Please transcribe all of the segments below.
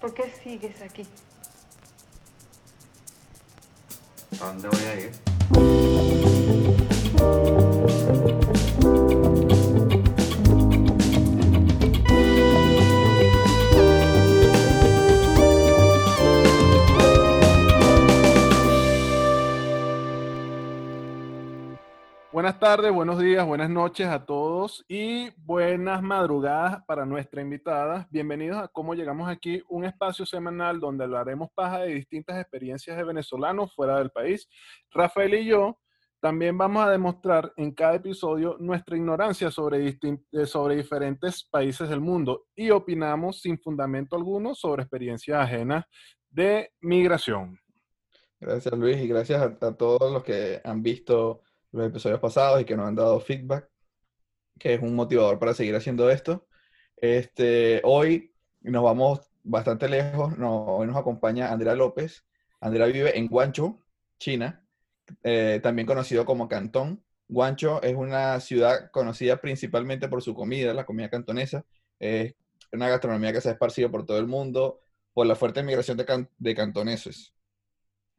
¿Por qué sigues aquí? ¿A dónde voy a ir? Buenas tardes, buenos días, buenas noches a todos y buenas madrugadas para nuestra invitada. Bienvenidos a Cómo Llegamos Aquí, un espacio semanal donde hablaremos paja de distintas experiencias de venezolanos fuera del país. Rafael y yo también vamos a demostrar en cada episodio nuestra ignorancia sobre, eh, sobre diferentes países del mundo y opinamos sin fundamento alguno sobre experiencias ajenas de migración. Gracias Luis y gracias a, a todos los que han visto los episodios pasados y que nos han dado feedback, que es un motivador para seguir haciendo esto. Este, hoy nos vamos bastante lejos, no- hoy nos acompaña Andrea López. Andrea vive en Guangzhou, China, eh, también conocido como Cantón. Guangzhou es una ciudad conocida principalmente por su comida, la comida cantonesa. Es una gastronomía que se ha esparcido por todo el mundo por la fuerte migración de, can- de cantoneses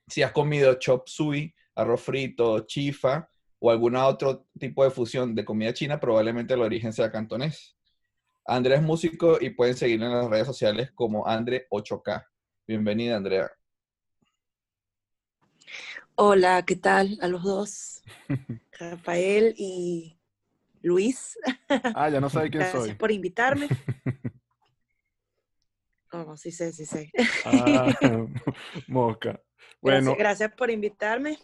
si has comido chop suey, arroz frito, chifa o algún otro tipo de fusión de comida china, probablemente el origen sea cantonés. Andrea es músico y pueden seguirlo en las redes sociales como Andre8K. Bienvenida, Andrea. Hola, ¿qué tal a los dos? Rafael y Luis, Ah, ya no sabe quién gracias soy. por invitarme. Oh, sí sé, sí sé. Ah, mosca. Bueno, Gracias, gracias por invitarme.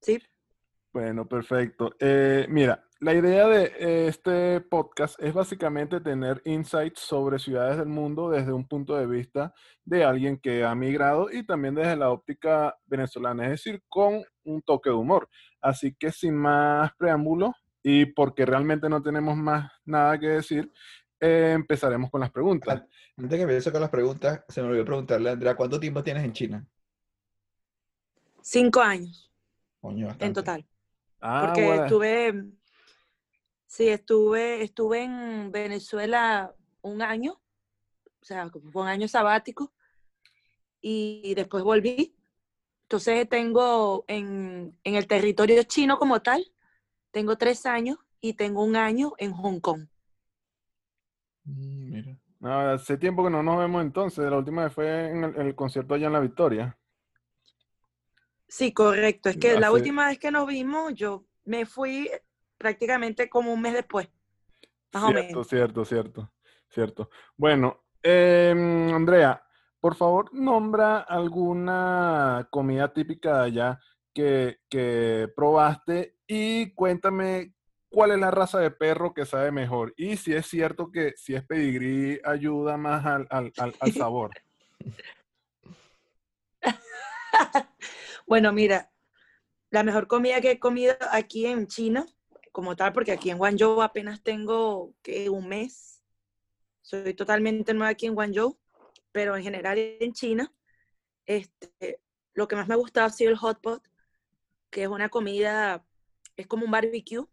Sí, bueno, perfecto. Eh, mira, la idea de este podcast es básicamente tener insights sobre ciudades del mundo desde un punto de vista de alguien que ha migrado y también desde la óptica venezolana, es decir, con un toque de humor. Así que sin más preámbulos y porque realmente no tenemos más nada que decir, eh, empezaremos con las preguntas. Antes que empiece con las preguntas, se me olvidó preguntarle Andrea, ¿cuánto tiempo tienes en China? cinco años Coño, en total. Ah, Porque bueno. estuve, sí, estuve, estuve en Venezuela un año, o sea, fue un año sabático, y después volví. Entonces tengo en, en el territorio chino como tal, tengo tres años y tengo un año en Hong Kong. Mm, mira. Hace tiempo que no nos vemos entonces. La última vez fue en el, en el concierto allá en La Victoria. Sí, correcto. Es que la última vez que nos vimos, yo me fui prácticamente como un mes después, más o menos. cierto, cierto, cierto. Bueno, em, Andrea, por favor, nombra alguna comida típica de allá que, que probaste y cuéntame cuál es la raza de perro que sabe mejor. Y si es cierto que si es pedigrí ayuda más al, al- al- al sabor. Bueno, mira, la mejor comida que he comido aquí en China, como tal, porque aquí en Guangzhou apenas tengo que un mes. Soy totalmente nueva aquí en Guangzhou, pero en general en China, este, lo que más me ha gustado ha sido el hot pot, que es una comida, es como un barbecue.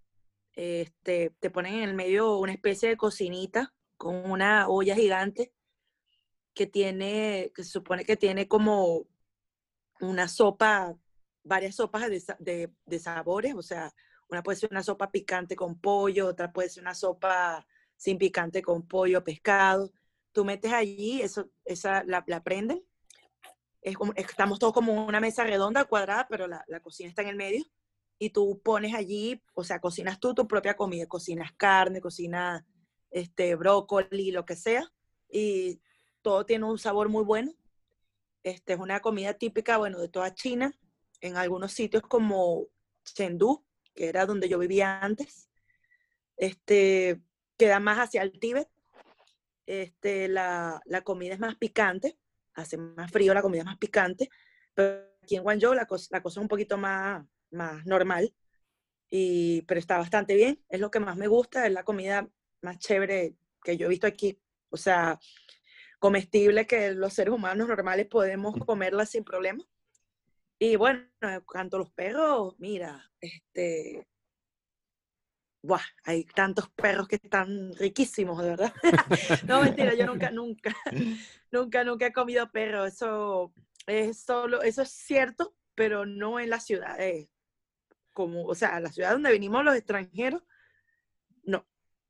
Este, te ponen en el medio una especie de cocinita con una olla gigante que tiene, que se supone que tiene como una sopa, varias sopas de, de- sabores, o sea, una puede ser una sopa picante con pollo, otra puede ser una sopa sin picante con pollo, pescado. Tú metes allí, eso, esa la, la prenden. Es estamos todos como una mesa redonda, cuadrada, pero la, la cocina está en el medio. Y tú pones allí, o sea, cocinas tú tu propia comida, cocinas carne, cocinas este, brócoli, lo que sea. Y todo tiene un sabor muy bueno. Este, es una comida típica, bueno, de toda China, en algunos sitios como Chengdu, que era donde yo vivía antes. Este, queda más hacia el Tíbet. Este, la, la comida es más picante, hace más frío, la comida más picante, pero aquí en Guangzhou la, cos- la cosa es un poquito más, más normal, y, pero está bastante bien, es lo que más me gusta, es la comida más chévere que yo he visto aquí, o sea, comestible que los seres humanos normales podemos comerla sin problema. Y bueno, en cuanto a los perros, mira, este, Buah, hay tantos perros que están riquísimos, de verdad. no, mentira, yo nunca, nunca, nunca, nunca he comido perro. Eso es solo, eso es cierto, pero no en las ciudades. Como, o sea, la ciudad donde venimos los extranjeros,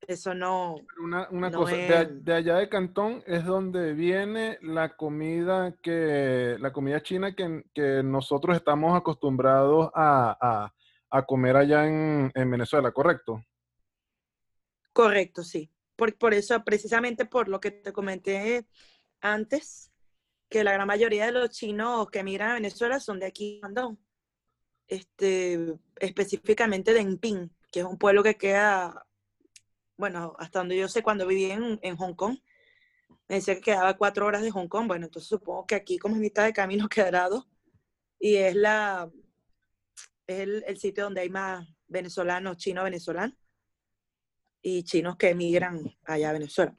eso no. Una, una no cosa, de, a- es- de allá de Cantón es donde viene la comida que, la comida china que, que nosotros estamos acostumbrados a, a- a comer allá en, en Venezuela, ¿correcto? Correcto, sí. Por, por eso, precisamente por lo que te comenté antes, que la gran mayoría de los chinos que emigran a Venezuela son de aquí, Guangdong. este, específicamente de Enping, que es un pueblo que queda, bueno, hasta donde yo sé, cuando viví en, en Hong Kong, me decía que quedaba cuatro horas de Hong Kong, bueno, entonces supongo que aquí como es mitad de camino quedará dos, y es la, es el, el sitio donde hay más venezolanos, chinos venezolanos, y chinos que emigran allá a Venezuela.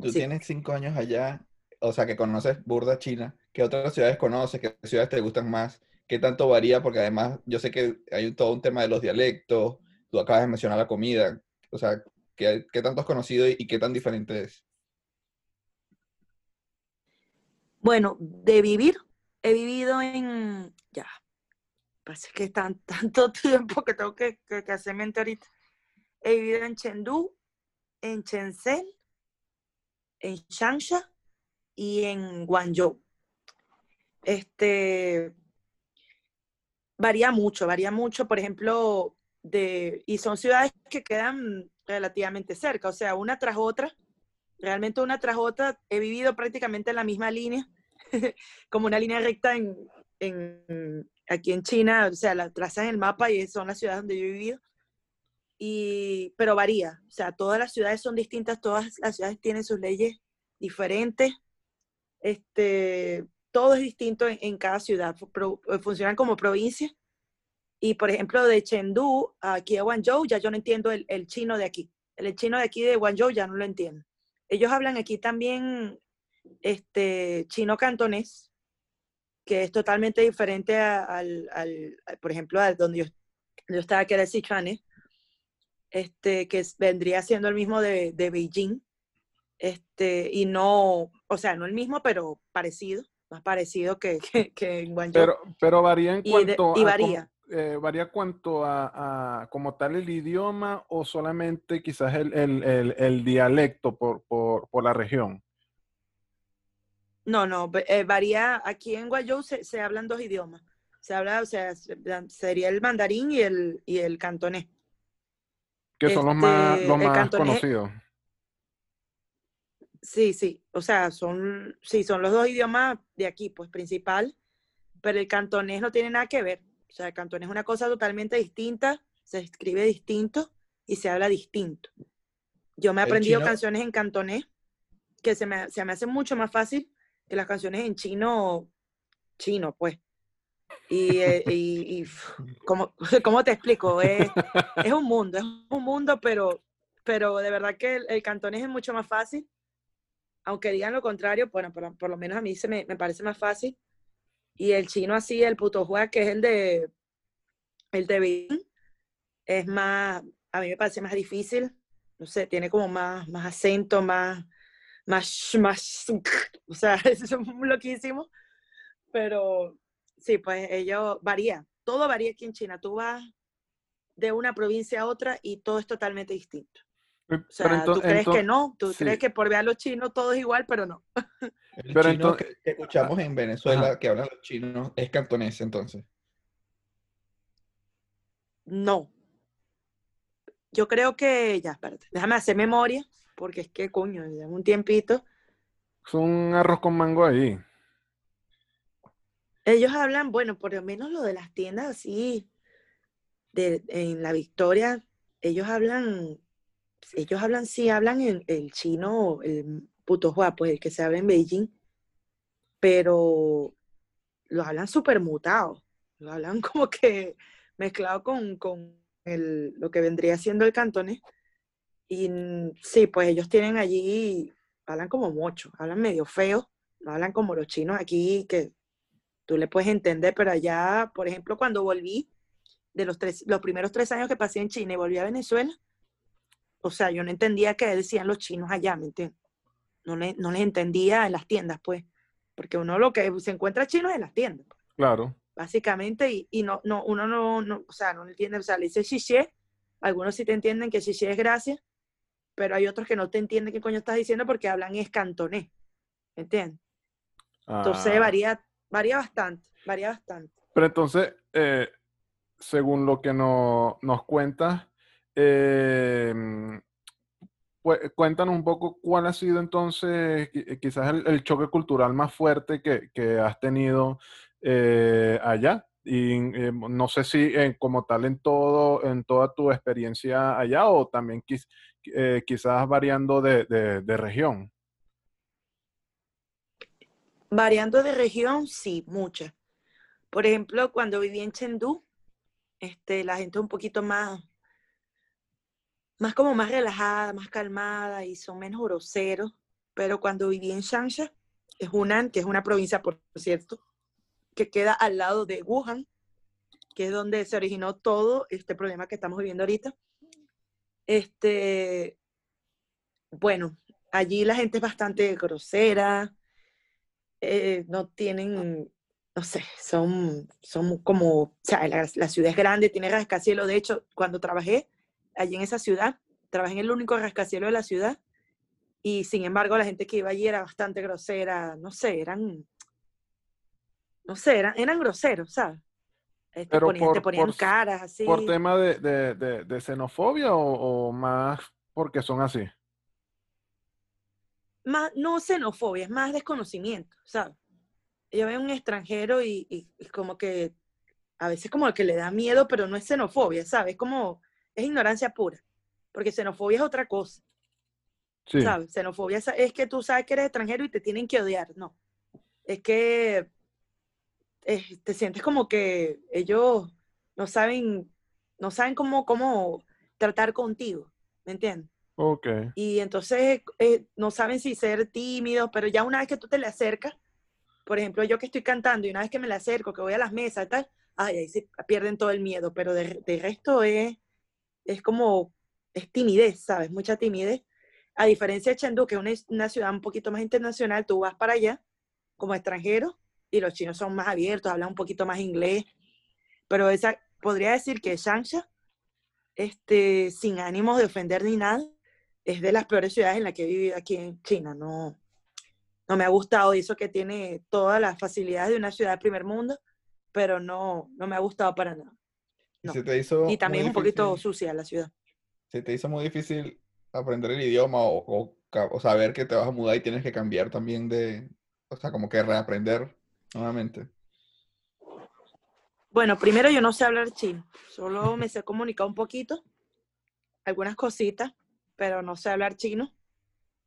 Tú Sí. tienes cinco años allá, o sea, que conoces burda China. ¿Qué otras ciudades conoces? ¿Qué ciudades te gustan más? ¿Qué tanto varía? Porque además yo sé que hay todo un tema de los dialectos. Tú acabas de mencionar la comida. O sea, ¿qué, qué tanto has conocido y, qué tan diferente es? Bueno, de vivir, he vivido en, ya, parece que es tan, tanto tiempo que tengo que, que, que hacer mente ahorita. He vivido en Chengdu, en Shenzhen, en Changsha y en Guangzhou. Este, varía mucho, varía mucho, por ejemplo, de, y son ciudades que quedan relativamente cerca, o sea, una tras otra, realmente una tras otra, he vivido prácticamente en la misma línea, como una línea recta en, en- aquí en China, o sea, la trazan en el mapa y son las ciudades donde yo he vivido. Y, pero varía, o sea, todas las ciudades son distintas, todas las ciudades tienen sus leyes diferentes, este, todo es distinto en, cada ciudad, funcionan como provincias. Y por ejemplo, de Chengdu aquí a Guangzhou, ya yo no entiendo el, el chino de aquí. El chino de aquí de Guangzhou ya no lo entiendo. Ellos hablan aquí también este, chino cantonés, que es totalmente diferente a- al, al- por ejemplo, a donde yo, yo estaba, que era el Sichuanés, este, que vendría siendo el mismo de, de Beijing, este, y no, o sea, no el mismo, pero parecido, más parecido que, que, que en Guangzhou. Pero, pero varía en Y de- cuanto y varía. Eh, varía cuanto a, a como tal el idioma o solamente quizás el, el- el- el dialecto por, por, por la región. No, no, eh, varía. Aquí en Guayou se, se hablan dos idiomas. Se habla, o sea, sería el mandarín y el, y el cantonés. Que son los más, Este, los más cantonés- conocidos. Sí, sí, o sea, son, sí, son los dos idiomas de aquí, pues principal, pero el cantonés no tiene nada que ver. O sea, el cantonés es una cosa totalmente distinta, se escribe distinto y se habla distinto. Yo me he aprendido canciones en cantonés que se me, se me hace mucho más fácil que las canciones en chino, chino, pues. Y, eh, y, y, ¿cómo, cómo te explico? Es, es un mundo, es un mundo, pero, pero de verdad que el, el cantonés es mucho más fácil aunque digan lo contrario, bueno, por, por lo menos a mí se me, me parece más fácil. Y el chino así, el puto que es el de el de es más, a mí me parece más difícil. No sé, tiene como más, más acento, más, más, más, o sea, es loquísimo. Pero sí, pues ellos varía, todo varía aquí en China. Tú vas de una provincia a otra y todo es totalmente distinto. O sea, ento- tú crees ento- que no, tú sí. crees que por ver a los chinos todo es igual, pero no. El Pero chino entonces- que, que escuchamos en Venezuela, que hablan los chinos, es cantonés entonces. No. Yo creo que, ya, espérate, déjame hacer memoria, porque es que, coño, ya un tiempito. Es un arroz con mango ahí. Ellos hablan, bueno, por lo menos lo de las tiendas así, de, en la Victoria, ellos hablan, ellos hablan, sí, hablan en el chino, el putohua, pues el que se habla en Beijing, pero lo hablan súper mutado, lo hablan como que mezclado con, con el, lo que vendría siendo el cantonés. Y sí, pues ellos tienen allí, hablan como mucho, hablan medio feo, no hablan como los chinos aquí, que tú le puedes entender, pero allá, por ejemplo, cuando volví, de los, tres, los primeros tres años que pasé en China y volví a Venezuela, o sea, yo no entendía qué decían los chinos allá, ¿me entiendes? No, le, no les entendía en las tiendas, pues, porque uno lo que se encuentra chino es en las tiendas, pues, Claro. básicamente, y, y no, no, uno no, no, o sea, no entiende, o sea, le dice xixie, algunos sí te entienden que xixie es gracias, pero hay otros que no te entienden qué coño estás diciendo porque hablan es cantonés, ¿me entiendes? Entonces Ah, varía, varía bastante, varía bastante. Pero entonces, eh, según lo que no- nos cuentas, eh, pues, cuéntanos un poco cuál ha sido entonces qui- quizás el, choque cultural más fuerte que, has tenido eh, allá. Y eh, no sé si eh, como tal en todo, en toda tu experiencia allá o también quiz- eh, quizás variando de región. Variando de región, sí, muchas. Por ejemplo, cuando viví en Chengdu, este, la gente es un poquito más, más como más relajada, más calmada y son menos groseros. Pero cuando viví en Changsha, es Hunan, que es una provincia, por cierto, que queda al lado de Wuhan, que es donde se originó todo este problema que estamos viviendo ahorita. Este, bueno, allí la gente es bastante grosera, eh, no tienen, no sé, son, son como, o sea, la, la ciudad es grande, tiene rascacielos. De hecho, cuando trabajé allí en esa ciudad, trabajé en el único rascacielos de la ciudad y sin embargo la gente que iba allí era bastante grosera, no sé, eran, no sé, eran, eran groseros, ¿sabes? Eh, Te Pero ponían, te por- ponían por- caras así. ¿Por tema de, de- de- de xenofobia o, o más porque son así? más, no xenofobia, es más desconocimiento, ¿sabes? Yo veo un extranjero y, y- y como que a veces como que le da miedo, pero no es xenofobia, ¿sabes? Es como, es ignorancia pura, porque xenofobia es otra cosa, Sí. ¿sabes? Xenofobia es, que tú sabes que eres extranjero y te tienen que odiar, no. Es que te sientes como que ellos no saben, no saben cómo, cómo tratar contigo, ¿me entiendes? Ok. Y entonces eh, no saben si ser tímidos, pero ya una vez que tú te le acercas, por ejemplo, yo que estoy cantando y una vez que me le acerco, que voy a las mesas y tal, ay, ahí se pierden todo el miedo, pero de, de resto es, es como, es timidez, ¿sabes? Mucha timidez. A diferencia de Chengdu, que es una, ciudad un poquito más internacional, tú vas para allá como extranjero y los chinos son más abiertos, hablan un poquito más inglés, pero esa, podría decir que Changsha, este, sin ánimos de ofender ni nada, es de las peores ciudades en las que he vivido aquí en China. No, no me ha gustado. Eso que tiene todas las facilidades de una ciudad de primer mundo, pero no, no me ha gustado para nada. No. Se te hizo Y también es un poquito sucia la ciudad. se te hizo muy difícil aprender el idioma o, o saber que te vas a mudar y tienes que cambiar también de, o sea, como que reaprender nuevamente. Bueno, primero yo no sé hablar chino, solo me sé comunicar un poquito, algunas cositas, pero no sé hablar chino.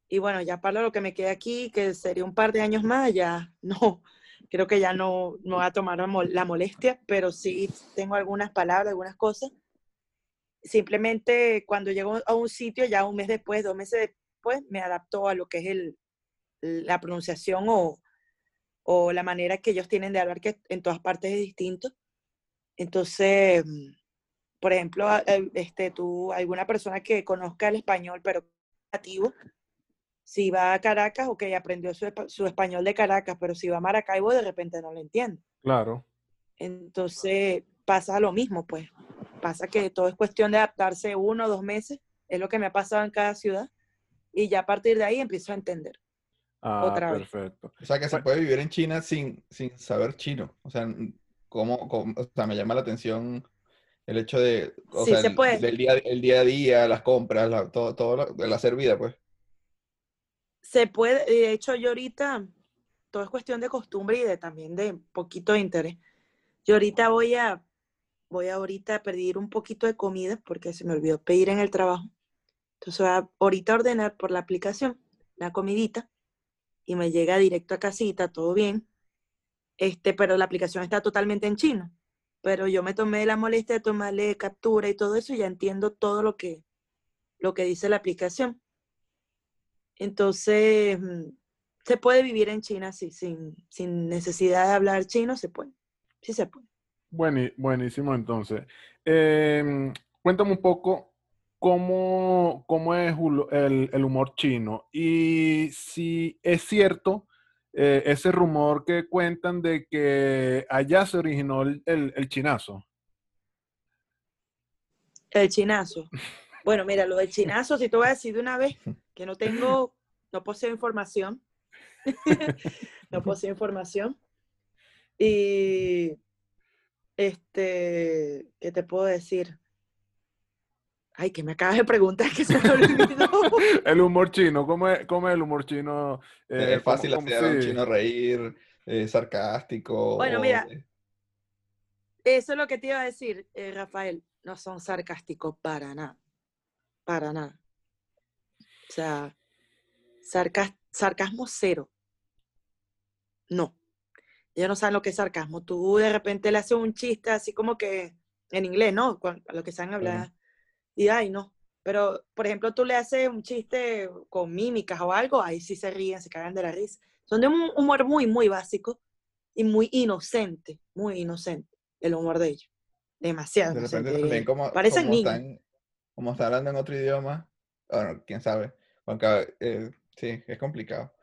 Y bueno, ya para lo que me queda aquí, que sería un par de años más, ya no, creo que ya no, no voy a tomar la mol- la molestia, pero sí tengo algunas palabras, algunas cosas. Simplemente cuando llego a un sitio, ya un mes después, dos meses después, me adapto a lo que es el, la pronunciación o, o la manera que ellos tienen de hablar, que en todas partes es distinto. Entonces, por ejemplo, este, tú, alguna persona que conozca el español, pero nativo, si va a Caracas, ok, aprendió su, espa- su español de Caracas, pero si va a Maracaibo, de repente no lo entiende. Claro. Entonces, pasa lo mismo, pues. Pasa que todo es cuestión de adaptarse uno o dos meses, es lo que me ha pasado en cada ciudad, y ya a partir de ahí empiezo a entender. Ah, Otra vez. perfecto. O sea, que se puede vivir en China sin, sin saber chino. O sea, n- ¿cómo, cómo- o sea, me llama la atención el hecho de, o Sí, sea, se el, puede. del día, el día a día, las compras, la- todo, todo lo- el hacer vida, pues. Se puede, de hecho yo ahorita, todo es cuestión de costumbre y de también de poquito de interés. Yo ahorita voy a, voy a ahorita pedir un poquito de comida porque se me olvidó pedir en el trabajo. Entonces voy a ahorita ordenar por la aplicación la comidita y me llega directo a casita, todo bien. Este, pero la aplicación está totalmente en chino. Pero yo me tomé la molestia de tomarle captura y todo eso y ya entiendo todo lo que, lo que dice la aplicación. Entonces, mm, se puede vivir en China sí, sin, sin necesidad de hablar chino, se puede. Sí se puede. Buenísimo, entonces. Em, cuéntame un poco cómo, cómo es el, el humor chino y si es cierto eh, ese rumor que cuentan de que allá se originó el, el- el chinazo. El chinazo. Bueno, mira, lo del chinazo, si te voy a decir de una vez que no tengo, no poseo información. no poseo información. Y, este, ¿qué te puedo decir? Ay, que me acabas de preguntar que se me olvidó. El humor chino, ¿cómo es, cómo es el humor chino? Eh, es fácil ¿cómo- cómo- hacer a un sí. chino reír, eh, sarcástico. Bueno, o mira, Eso es lo que te iba a decir, eh, Rafael. No son sarcásticos para nada. Para nada. O sea, sarcas- sarcasmo cero. No. Ellos no saben lo que es sarcasmo. Tú de repente le haces un chiste así como que en inglés, ¿no? A lo que saben hablar. Y ay, no. Pero, por ejemplo, tú le haces un chiste con mímicas o algo, ahí sí se ríen, se cagan de la risa. Son de un humor muy, muy básico y muy inocente, muy inocente el humor de ellos. Demasiado de inocente. repente también diría yo. como, Parecen como niños. Como están hablando en otro idioma, bueno, quién sabe. Aunque, eh, sí, es complicado.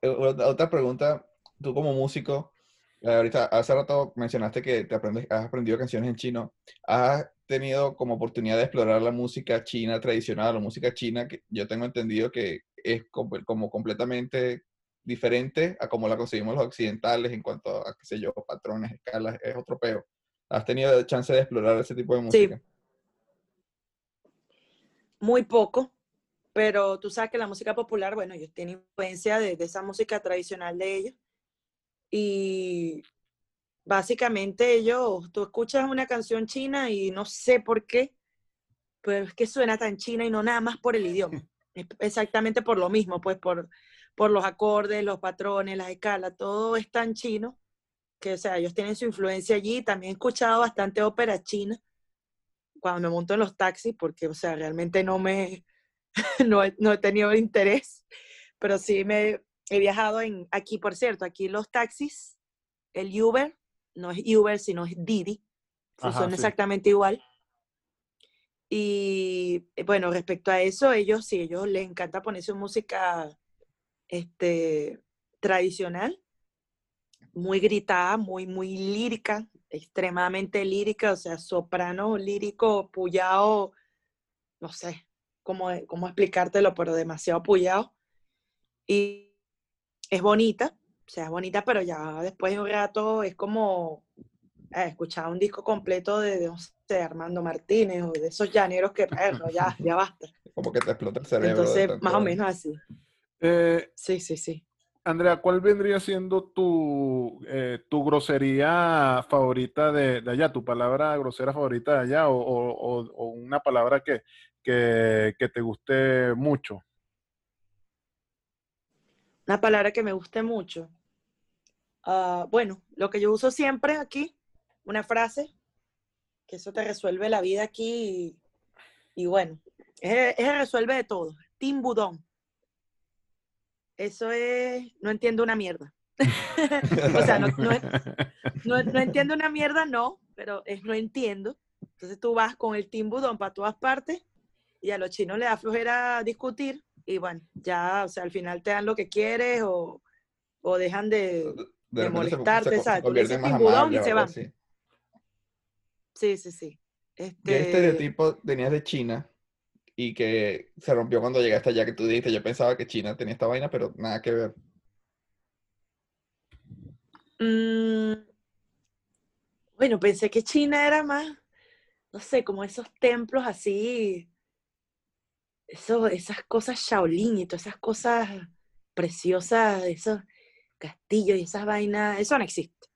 Eh, Otra pregunta, tú como músico, eh, ahorita hace rato mencionaste que te aprendes, has aprendido canciones en chino. ¿Has tenido como oportunidad de explorar la música china tradicional, la música china, que yo tengo entendido que es como, como completamente diferente a como la conseguimos los occidentales en cuanto a, qué sé yo, patrones, escalas, es otro peo. ¿Has tenido chance de explorar ese tipo de Sí. Muy poco, pero tú sabes que la música popular, bueno, ellos tienen influencia de, esa música tradicional de ellos. Y básicamente ellos, tú escuchas una canción china y no sé por qué, pero es que suena tan china y no nada más por el idioma. Exactamente por lo mismo, pues por, por los acordes, los patrones, las escalas, todo es tan chino que, o sea, ellos tienen su influencia allí. También he escuchado bastante ópera china cuando me monto en los taxis, porque, o sea, realmente no me, no he, no he tenido interés, pero sí me he viajado en, aquí, por cierto, aquí los taxis, el Uber, no es Uber, sino es Didi, Ajá, funciona sí. exactamente igual. Y eh, bueno, respecto a eso, ellos sí, ellos les encanta poner su música este, tradicional, muy gritada, muy, muy lírica, extremadamente lírica, o sea, soprano lírico, pullado, no sé cómo, cómo explicártelo, pero demasiado pullado. Y es bonita, o sea, es bonita, pero ya después de un rato es como eh, escuchar un disco completo de, de, no sé, Armando Martínez o de esos llaneros que, perro, ya, ya basta. Como que te explota el cerebro. de Entonces, más o menos así. Eh, Sí, sí, sí. Andrea, ¿cuál vendría siendo tu, eh, tu grosería favorita de, allá, tu palabra grosera favorita de allá o, una palabra que, que, te guste mucho? Una palabra que me guste mucho. Ah, bueno, lo que yo uso siempre aquí, una frase, que eso te resuelve la vida aquí y, bueno, es, es el resuelve de todo. Timbudón. Eso es, no entiendo una mierda. o sea, no, no, no, no entiendo una mierda, no, pero es no entiendo. Entonces tú vas con el timbudón para todas partes y a los chinos les da flojera discutir y bueno, ya, o sea, al final te dan lo que quieres o, o dejan de... molestarte, se, ¿sabes? Tú le dices timbudón y se van. Sí, sí, sí. ¿Qué Este, estereotipo tenías de China y que se rompió cuando llegaste allá que tú dijiste, yo pensaba que China tenía esta vaina, pero nada que ver? mm, bueno, pensé que China era más, no sé, como esos templos así, eso, esas cosas Shaolin y todas esas cosas preciosas, esos castillos y esas vainas, eso no existe.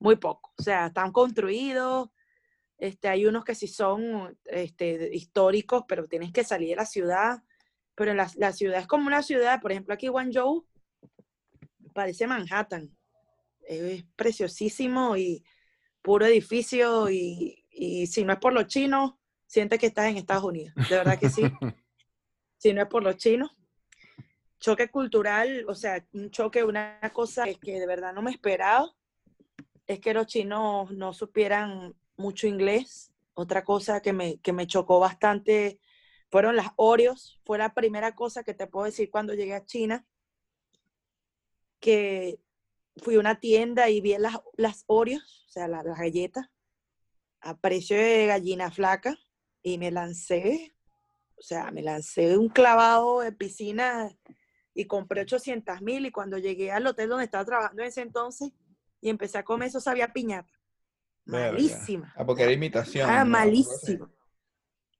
Muy poco. O sea, están construidos, este, hay unos que sí son este, históricos, pero tienes que salir de la ciudad. Pero la, la ciudad es como una ciudad, por ejemplo, aquí Guangzhou parece Manhattan. Es preciosísimo y puro edificio y, y si no es por los chinos, sientes que estás en Estados Unidos. De verdad que sí. si no es por los chinos. Choque cultural, o sea, un choque, una cosa que, que de verdad no me esperaba, es que los chinos no supieran mucho inglés Otra cosa que me, que me chocó bastante fueron las Oreos. Fue la primera cosa que te puedo decir cuando llegué a China, que fui a una tienda y vi las, las Oreos, o sea, la- las galletas, a precio de gallina flaca y me lancé, o sea, me lancé un clavado de piscina y compré 800 mil y cuando llegué al hotel donde estaba trabajando en ese entonces y empecé a comer eso sabía piñata. Malísima. Ah, porque era imitación. Ah, malísima.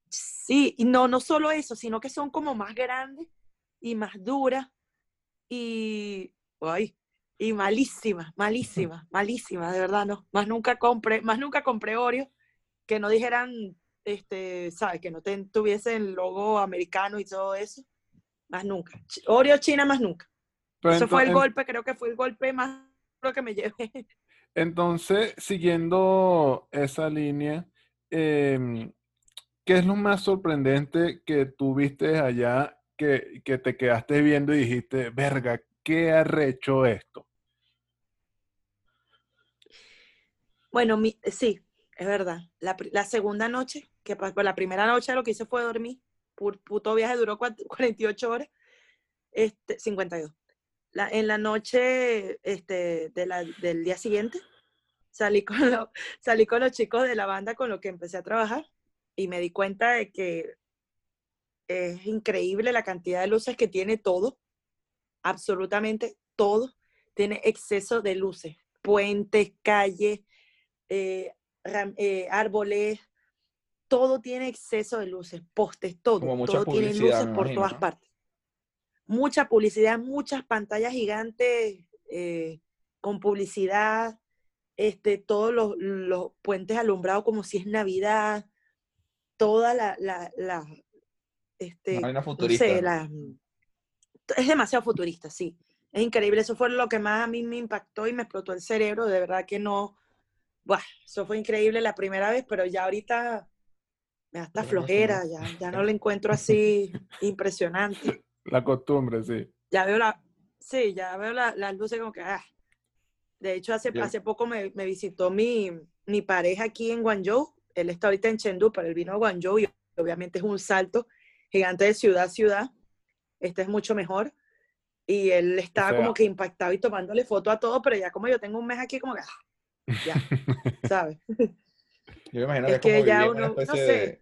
Sí, y no, no solo eso, sino que son como más grandes y más duras y, ay, y malísimas, malísimas, malísimas, de verdad, no. Más nunca compré, más nunca compré Oreo que no dijeran, este, sabes, que no tuviesen el logo americano y todo eso. Más nunca. Oreo China más nunca. Pero Eso fue el golpe, creo que fue el golpe más duro que me llevé. Entonces, siguiendo esa línea, em, ¿qué es lo más sorprendente que tú viste allá que, que te quedaste viendo y dijiste, verga, qué arrecho esto? Bueno, mi- sí, es verdad. La, la segunda noche, que pues, la primera noche lo que hice fue dormir. Pu- puto viaje duró cua- 48 horas, este, 52. La, en la noche este, de la- del día siguiente, salí con, lo- salí con los chicos de la banda con los que empecé a trabajar y me di cuenta de que es increíble la cantidad de luces que tiene todo, absolutamente todo. Tiene exceso de luces, puentes, calles, eh, ram- eh, árboles, todo tiene exceso de luces, postes, todo, Como mucha todo tiene luces por imagino, todas ¿no? partes. Mucha publicidad, muchas pantallas gigantes eh, con publicidad, este, todos los, los puentes alumbrados como si es Navidad, toda la, la, la, este, no sé, la- es demasiado futurista, sí. Es increíble, eso fue lo que más a mí me impactó y me explotó el cerebro, de verdad que no, buah, eso fue increíble la primera vez, pero ya ahorita me da hasta flojera, ya, ya no lo encuentro así impresionante. La costumbre, sí. Ya veo la, sí, ya veo la- las luces como que, ah. De hecho, hace, hace poco me, me visitó mi, mi pareja aquí en Guangzhou, él está ahorita en Chengdu, pero él vino a Guangzhou y obviamente es un salto gigante de ciudad a ciudad, este es mucho mejor. Y él estaba sea- como que impactado y tomándole foto a todo, pero ya como yo tengo un mes aquí, como que, ah, ya, ¿sabes? Yo me imagino Es que es como que ya uno- no especie sé. de,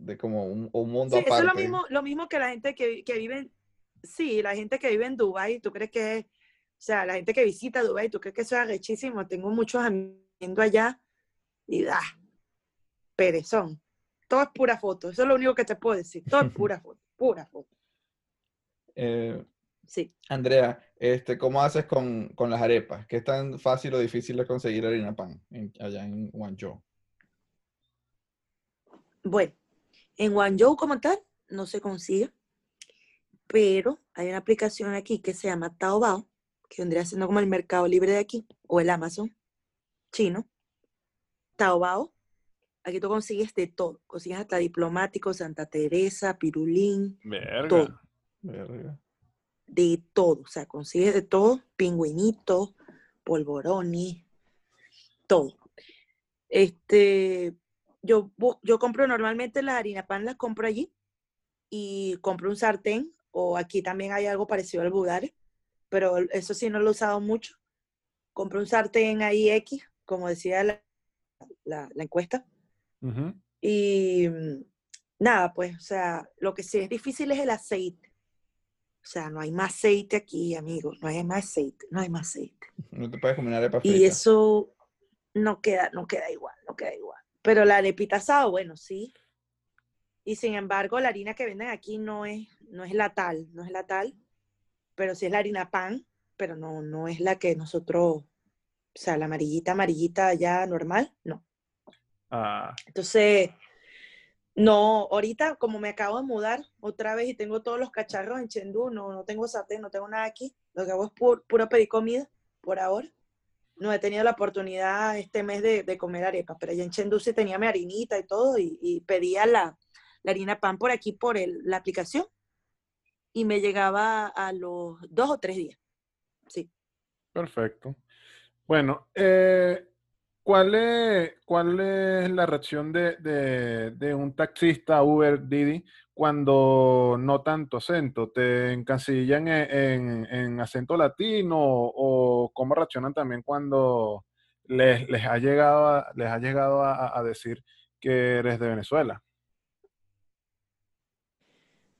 de como un, un mundo Sí, eso aparte. es lo mismo, lo mismo que la gente que, que vive en, sí, la gente que vive en Dubái, tú crees que, o sea, la gente que visita Dubái, tú crees que eso es arrechísimo, tengo muchos amigos allá y da, perezón, todo es pura foto, eso es lo único que te puedo decir, todo es pura foto, pura foto, Eh, sí. Andrea, este, ¿cómo haces con, con las arepas? ¿Qué es tan fácil o difícil es conseguir harina pan en- allá en Guangzhou? Bueno, en Guangzhou como tal no se consigue, pero hay una aplicación aquí que se llama Taobao, que vendría siendo como el mercado libre de aquí, o el Amazon chino. Taobao, aquí tú consigues de todo, consigues hasta diplomático, Santa Teresa, pirulín, Verga. Todo. Verga. de todo, o sea, consigues de todo, pingüinitos, polvorones, todo. Este, yo, yo compro normalmente la harina pan, las compro allí y compro un sartén, o aquí también hay algo parecido al budare, pero eso sí no lo he usado mucho. Compro un sartén ahí X, como decía la, la- la encuesta, y mm, nada, pues, o sea, lo que sí es difícil es el aceite. O sea, no hay más aceite aquí, amigos, no hay más aceite, no hay más aceite. No te puedes comer una arepa Y frita. eso no queda, no queda igual, no queda igual. Pero la arepita asada, bueno, sí. Y sin embargo, la harina que venden aquí no es, no es la tal, no es la tal, pero sí es la harina pan, pero no, no es la que nosotros, o sea, la amarillita, amarillita ya normal, no. Ah, Entonces, no, ahorita como me acabo de mudar otra vez y tengo todos los cacharros en Chengdu, no, no tengo sartén, no tengo nada aquí, lo que hago es pu- puro pedir comida por ahora. No he tenido la oportunidad este mes de, comer arepas, pero allá en Chengdu sí tenía mi harinita y todo y, pedía la, la harina pan por aquí por el- la aplicación y me llegaba a los dos o tres días. Sí. perfecto. Bueno, eh, ¿cuál es, cuál es la reacción de, de- un taxista Uber Didi cuando notan tu acento? ¿Te encasillan en, en- en acento latino o cómo reaccionan también cuando les, les ha llegado, a, les ha llegado a, decir que eres de Venezuela?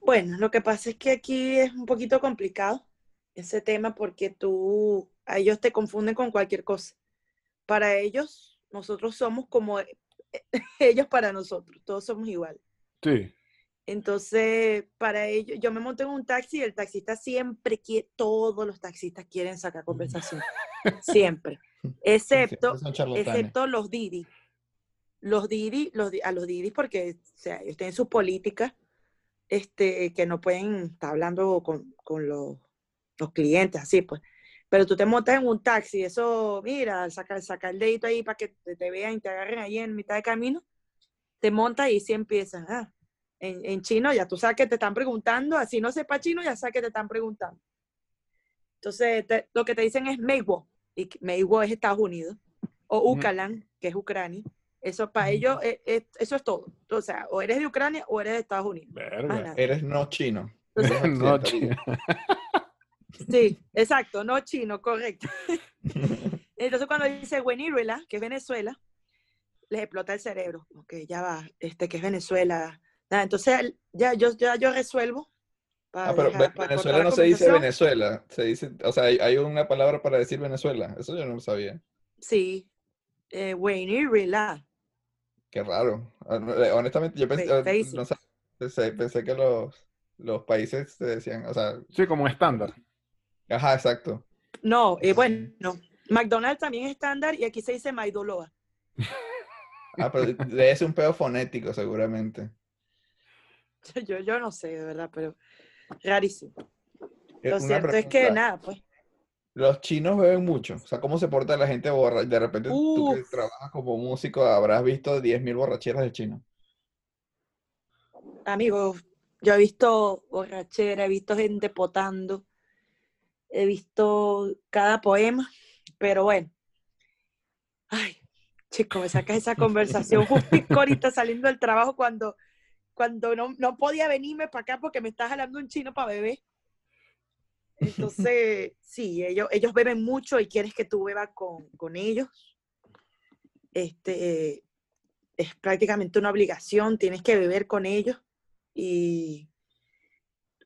Bueno, lo que pasa es que aquí es un poquito complicado ese tema porque tú, ellos te confunden con cualquier cosa. Para ellos, nosotros somos como ellos para nosotros, todos somos iguales. Sí, Entonces, para ellos, yo me monté en un taxi y el taxista siempre quiere, todos los taxistas quieren sacar conversación, siempre, excepto, Siempre excepto los Didi. Los Didi, los, a los Didi porque o sea, ellos tienen sus políticas este, que no pueden estar hablando con, con los, los clientes, así pues. Pero tú te montas en un taxi, eso, mira, saca, saca el dedito ahí para que te, te vean y te agarren ahí en mitad de camino, te montas y sí empiezan. Ah, en, en chino ya tú sabes que te están preguntando, así no sepa chino, ya sabes que te están preguntando. Entonces, te- lo que te dicen es Meiwo, y Meiwo es Estados Unidos, o Ujú. Ukalan, que es Ucrania. Eso para ellos, eh, eso es todo. O sea, o eres de Ucrania o eres de Estados Unidos. Verga. Eres no chino. Entonces, No, occidental. Sí, exacto, no chino, correcto. Entonces, cuando dice Venezuela, que es Venezuela, les explota el cerebro. Ok, ya va, este que es Venezuela. Nada, entonces, ya yo, ya yo resuelvo. para Ah, pero dejar- Ve- para Venezuela no se dice. Venezuela, se dice, o sea, hay, hay una palabra para decir Venezuela, eso yo no lo sabía. Sí, eh, Venezuela. Qué raro. Ah, eh, Honestamente, yo pensé, ah, no sé, pensé, pensé que los, los países se decían, o sea, Sí, como estándar. Ajá, exacto. No, eh, bueno, McDonald's también es estándar y aquí se dice Maidoloa. Ah, pero debe ser un pedo fonético, seguramente. Yo, yo no sé, de verdad, pero rarísimo. Eh, Lo una cierto es que nada, pues. Los chinos beben mucho, o sea, ¿cómo se porta la gente borracha? De repente tú que trabajas como músico habrás visto 10.000 borracheras de chinos. Amigos, yo he visto borrachera, he visto gente potando, he visto cada poema, pero bueno. Ay, chico, me sacas esa conversación justo ahorita saliendo del trabajo cuando, cuando no, no podía venirme para acá porque me estás hablando un chino para beber. Entonces, sí, ellos, ellos beben mucho y quieres que tú bebas con, con ellos. Este, es prácticamente una obligación, tienes que beber con ellos y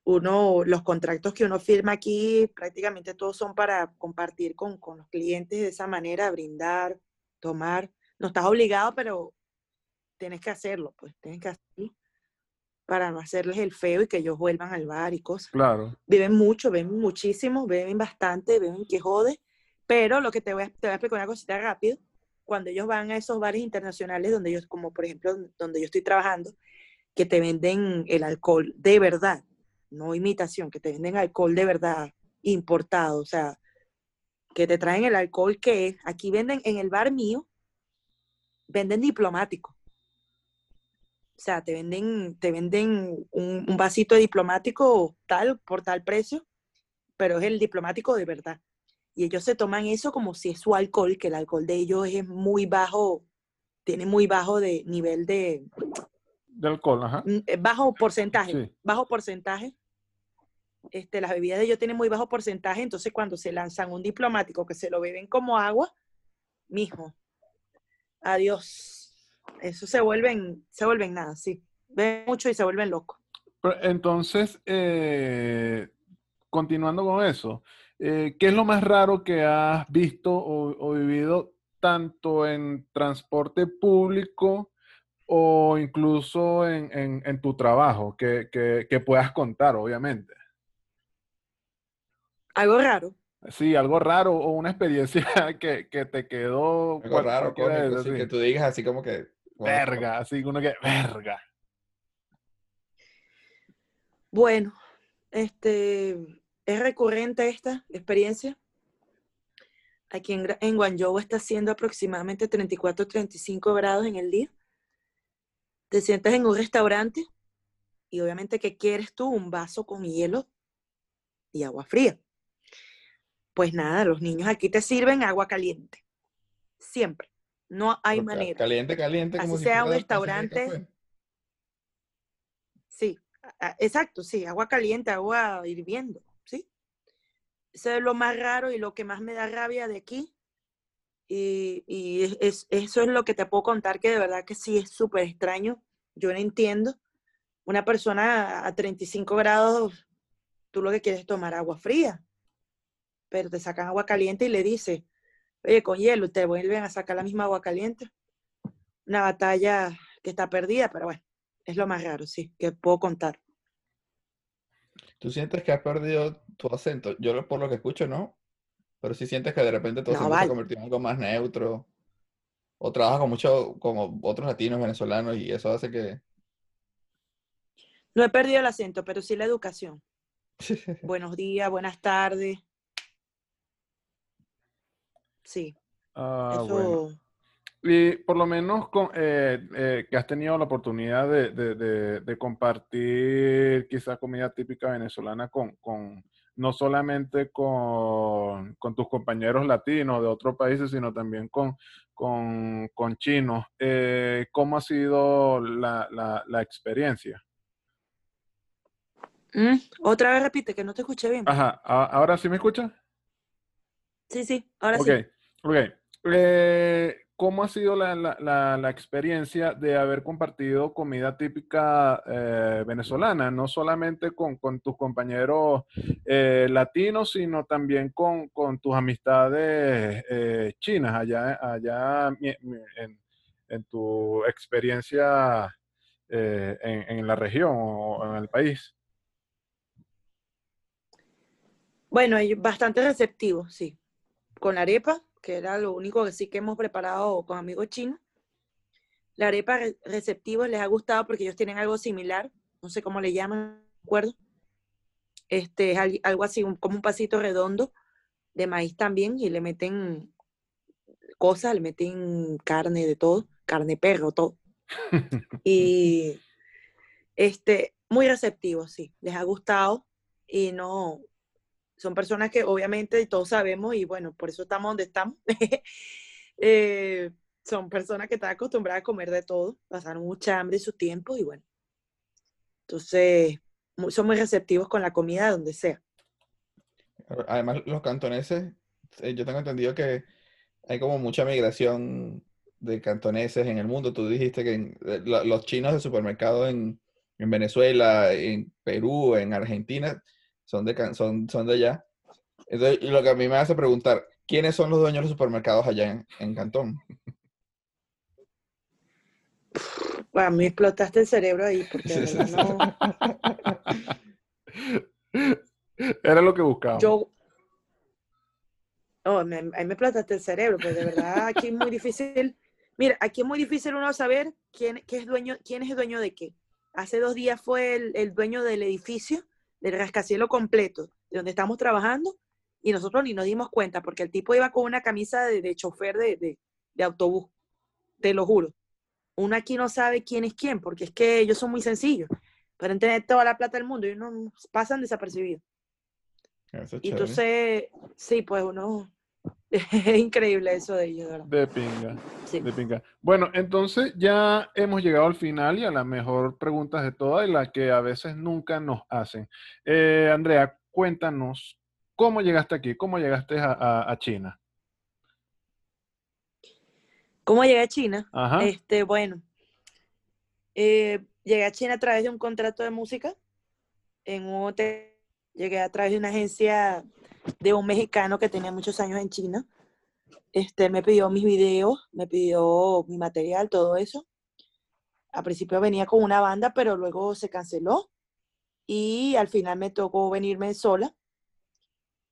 uno, los contratos que uno firma aquí prácticamente todos son para compartir con, con los clientes de esa manera, brindar, tomar. No estás obligado, pero tienes que hacerlo, pues tienes que hacerlo para no hacerles el feo y que ellos vuelvan al bar y cosas. Claro. Beben mucho, beben muchísimo, beben bastante, beben que jode, pero lo que te voy a, te voy a explicar una cosita rápido, cuando ellos van a esos bares internacionales donde yo, como por ejemplo donde yo estoy trabajando, que te venden el alcohol de verdad, no imitación, que te venden alcohol de verdad importado, o sea, que te traen el alcohol que es, aquí venden en el bar mío, venden diplomático. O sea, te venden, te venden un, un vasito de diplomático tal, por tal precio, pero es el diplomático de verdad. Y ellos se toman eso como si es su alcohol, que el alcohol de ellos es muy bajo, tiene muy bajo de nivel de, De alcohol, ajá. mm, eh, bajo porcentaje, Sí. bajo porcentaje. Este, las bebidas de ellos tienen muy bajo porcentaje, entonces cuando se lanzan un diplomático que se lo beben como agua, mijo, adiós. Eso se vuelven, se vuelven nada, sí. Beben mucho y se vuelven locos. Entonces, eh, continuando con eso, eh, ¿qué es lo más raro que has visto o, vivido tanto en transporte público o incluso en, tu trabajo que- que puedas contar, obviamente? Algo raro. Sí, algo raro o una experiencia que, que te quedó Algo raro, cómico, que tú digas así como que. Verga, así uno que, verga. Bueno, este, es recurrente esta experiencia. Aquí en, en Guangzhou está haciendo aproximadamente 34, 35 grados en el día. Te sientas en un restaurante y obviamente que quieres tú un vaso con hielo y agua fría. Pues nada, los niños aquí te sirven agua caliente. Siempre. No hay Pero manera. Caliente, caliente, como Así si sea un restaurante. Sí, exacto, sí, agua caliente, agua hirviendo, ¿sí? Eso es lo más raro y lo que más me da rabia de aquí. Y, y es, es- eso es lo que te puedo contar, que de verdad que sí es súper extraño. Yo no entiendo. Una persona a 35 grados, tú lo que quieres es tomar agua fría, pero te sacan agua caliente y le dices, oye, con hielo, te vuelven a sacar la misma agua caliente. Una batalla que está perdida, pero bueno, es lo más raro, sí, que puedo contar. ¿Tú sientes que has perdido tu acento? Yo por lo que escucho, no. Pero sí sientes que de repente tu No, acento se vale. convirtió en algo más neutro. O trabajas con mucho, como otros latinos, venezolanos, y eso hace que... No he perdido el acento, pero sí la educación. Buenos días, buenas tardes. Sí, Ah, eso. bueno. Y por lo menos con, eh, eh, que has tenido la oportunidad de, de- de- de compartir quizás comida típica venezolana con, con- no solamente con, con tus compañeros latinos de otros países, sino también con, con, con chinos. Eh, ¿cómo ha sido la, la- la experiencia? Mm, Otra vez repite, que no te escuché bien. Ajá, ¿a- ¿ahora sí me escuchas? Sí, sí, ahora Ok, sí. Ok. Eh, ¿cómo ha sido la, la- la- experiencia de haber compartido comida típica eh, venezolana? No solamente con, con tus compañeros eh, latinos, sino también con, con tus amistades chinas allá, allá en, en tu experiencia en, en la región o en el país. Bueno, bastante receptivos, sí. Con arepa, que era lo único que sí que hemos preparado con amigos chinos. La arepa re- receptivos les ha gustado porque ellos tienen algo similar, no sé cómo le llaman, no acuerdo. Este es al- algo así, un- como un pasito redondo de maíz también, y le meten cosas, le meten carne de todo, carne perro, todo. Y este, muy receptivos, sí, les ha gustado y no, son personas que obviamente todos sabemos y bueno, por eso estamos donde estamos. Eh, son personas que están acostumbradas a comer de todo, pasaron mucha hambre en su tiempo y bueno. Entonces, son muy receptivos con la comida donde sea. Además, los cantoneses, eh, yo tengo entendido que hay como mucha migración de cantoneses en el mundo. Tú dijiste que eh, lo- los chinos de supermercado en, en Venezuela, en Perú, en Argentina, son de, can- son, son de allá. Entonces, y lo que a mí me hace preguntar, ¿quiénes son los dueños de los supermercados allá en, en Cantón? Bueno, a mí explotaste el cerebro ahí porque de Sí, sí, verdad sí. no. Era lo que buscaba. Yo. Oh, me, ahí me explotaste el cerebro, pero de verdad aquí es muy difícil. Mira, aquí es muy difícil uno saber quién, qué es dueño, quién es dueño de qué. Hace dos días fue el, el dueño del edificio, del rascacielos completo, de donde estamos trabajando, y nosotros ni nos dimos cuenta, porque el tipo iba con una camisa de, de chofer de, de- de autobús, te lo juro. Uno aquí no sabe quién es quién, porque es que ellos son muy sencillos. Pueden tener toda la plata del mundo y no pasan desapercibidos. Y entonces, sí, pues uno, es increíble eso de ellos, de ¿verdad? De pinga. Sí. De pinga. Bueno, entonces ya hemos llegado al final y a la mejor pregunta de todas y la que a veces nunca nos hacen. Eh, Andrea, cuéntanos, ¿cómo llegaste aquí? ¿Cómo llegaste a, a- a China? ¿Cómo llegué a China? Ajá. Este, bueno, eh, llegué a China a través de un contrato de música en un hotel. Llegué a través de una agencia de un mexicano que tenía muchos años en China. Este, me pidió mis videos, me pidió mi material, todo eso. A principio venía con una banda, pero luego se canceló y al final me tocó venirme sola.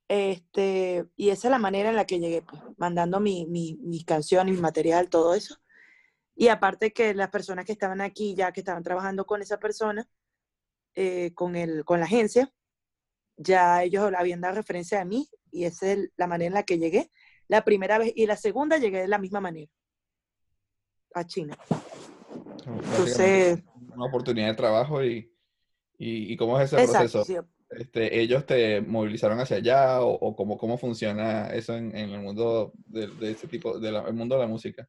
Este, y esa es la manera en la que llegué, pues, mandando mi, mi- mis canciones, mi material, todo eso. Y aparte que las personas que estaban aquí, ya que estaban trabajando con esa persona, eh, con, el, con la agencia, ya ellos habían dado referencia a mí y esa es la manera en la que llegué. La primera vez y la segunda llegué de la misma manera a China. Entonces, una oportunidad de trabajo y, y, y cómo es ese exacto, proceso. sí, Este, ¿ellos te movilizaron hacia allá o, o cómo, cómo funciona eso en, en el mundo de, de ese tipo, del mundo de la música?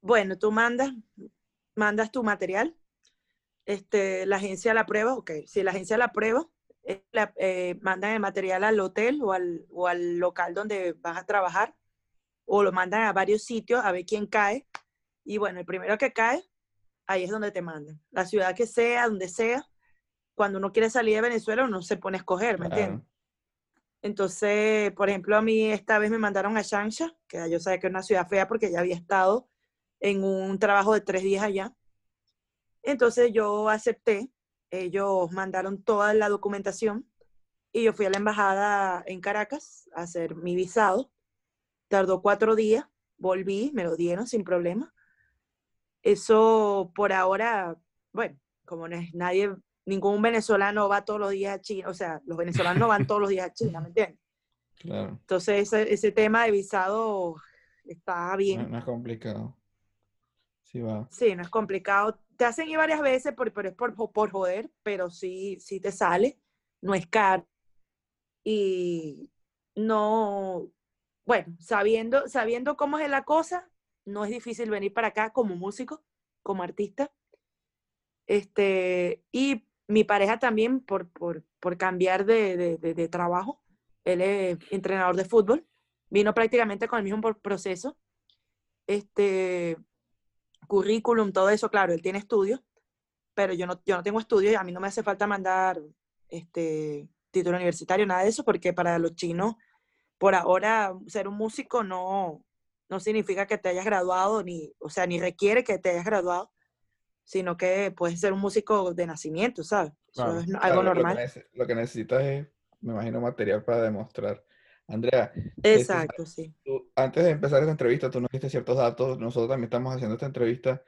Bueno, tú mandas, mandas tu material, este, la agencia la aprueba, ok, si la agencia la aprueba, eh, la- eh, mandan el material al hotel o al, o al local donde vas a trabajar, o lo mandan a varios sitios a ver quién cae, y bueno, el primero que cae, ahí es donde te mandan. La ciudad que sea, donde sea, cuando uno quiere salir de Venezuela, uno se pone a escoger, ¿me entiendes? Claro. Entonces, por ejemplo, a mí esta vez me mandaron a Shansha, que yo sabía que era una ciudad fea porque ya había estado en un trabajo de tres días allá. Entonces yo acepté, ellos mandaron toda la documentación y yo fui a la embajada en Caracas a hacer mi visado. Tardó cuatro días, volví, me lo dieron sin problema. Eso por ahora, bueno, como no es nadie, ningún venezolano va todos los días a China, o sea, los venezolanos no van todos los días a China, ¿me entiendes? Claro. Entonces ese, ese tema de visado está No, bien. no es complicado. Sí va. Sí, no es complicado. Te hacen ir varias veces, por, pero es por, por joder, pero sí, sí te sale. No es caro. Y no, bueno, sabiendo, sabiendo cómo es la cosa, no es difícil venir para acá como músico, como artista. Este, y mi pareja también por, por, por cambiar de, de- de- de trabajo. Él es entrenador de fútbol. Vino prácticamente con el mismo proceso. Este, currículum, todo eso, claro, él tiene estudios, pero yo no, yo no tengo estudios y a mí no me hace falta mandar este título universitario, nada de eso, porque para los chinos, por ahora, ser un músico no, no significa que te hayas graduado, ni, o sea, ni requiere que te hayas graduado, sino que puedes ser un músico de nacimiento, ¿sabes? Eso Claro. es no- Claro, algo lo que normal. Lo que necesitas es, me imagino, material para demostrar. Andrea, este, Exacto, sí. tú- antes de empezar esta entrevista, tú nos diste ciertos datos. Nosotros también estamos haciendo esta entrevista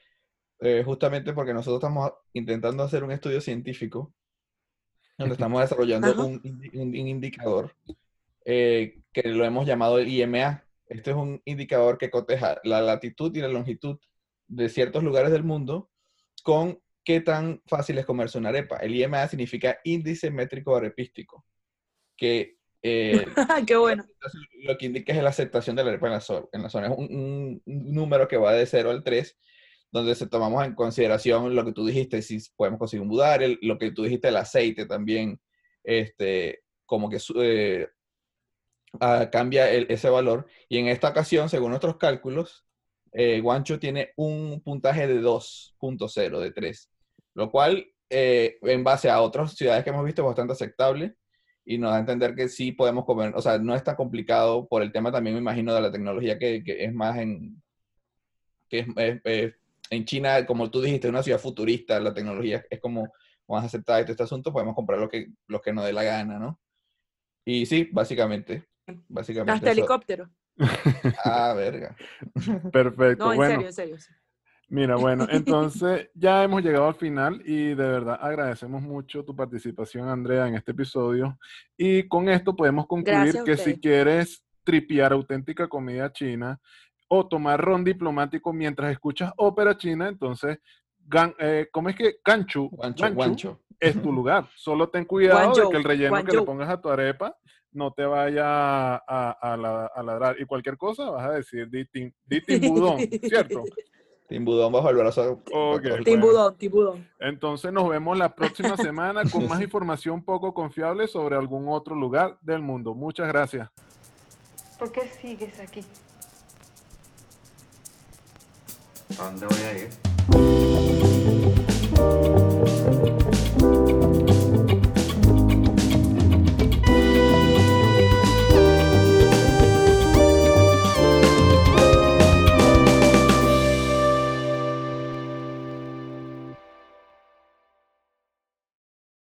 eh, justamente porque nosotros estamos intentando hacer un estudio científico donde estamos desarrollando un- un indicador eh, que lo hemos llamado el IMA. Este es un indicador que coteja la latitud y la longitud de ciertos lugares del mundo con qué tan fácil es comerse una arepa. El IMA significa índice métrico arepístico, que eh, Qué bueno. lo que indica es la aceptación de la arepa en la, zo- en la zona. Es un, un- número que va de 0 al 3, donde se tomamos en consideración lo que tú dijiste, si podemos conseguir un budar, el- lo que tú dijiste, el aceite también, este, como que eh, ah, cambia el- ese valor. Y en esta ocasión, según nuestros cálculos, eh, Guancho tiene un puntaje de 2.0, de 3, lo cual, eh, en base a otras ciudades que hemos visto, es bastante aceptable y nos da a entender que sí podemos comer, o sea, no es tan complicado por el tema también, me imagino, de la tecnología que, que es más en, que es, es- es- en China, como tú dijiste, es una ciudad futurista, la tecnología es como más aceptada y todo este asunto, podemos comprar lo que, lo que nos dé la gana, ¿no? Y sí, básicamente, básicamente Hasta eso. helicóptero. Ah, verga. Perfecto. No, en bueno, serio, en serio. sí. Mira, bueno, entonces ya hemos llegado al final y de verdad agradecemos mucho tu participación, Andrea, en este episodio. Y con esto podemos concluir que si quieres tripear auténtica comida china o tomar ron diplomático mientras escuchas ópera china, entonces, gan- eh, ¿cómo es que? Ganchu, Guancho, Ganchu guancho. es tu lugar. Solo ten cuidado de que el relleno que le pongas a tu arepa no te vaya a, a la- a ladrar. Y cualquier cosa vas a decir di, tim- di timbudón, ¿cierto? Timbudón bajo el brazo. Ok. bajo el- Timbudón, timbudón. Entonces nos vemos la próxima semana con más información poco confiable sobre algún otro lugar del mundo. Muchas gracias. ¿Por qué sigues aquí? ¿A dónde voy a ir?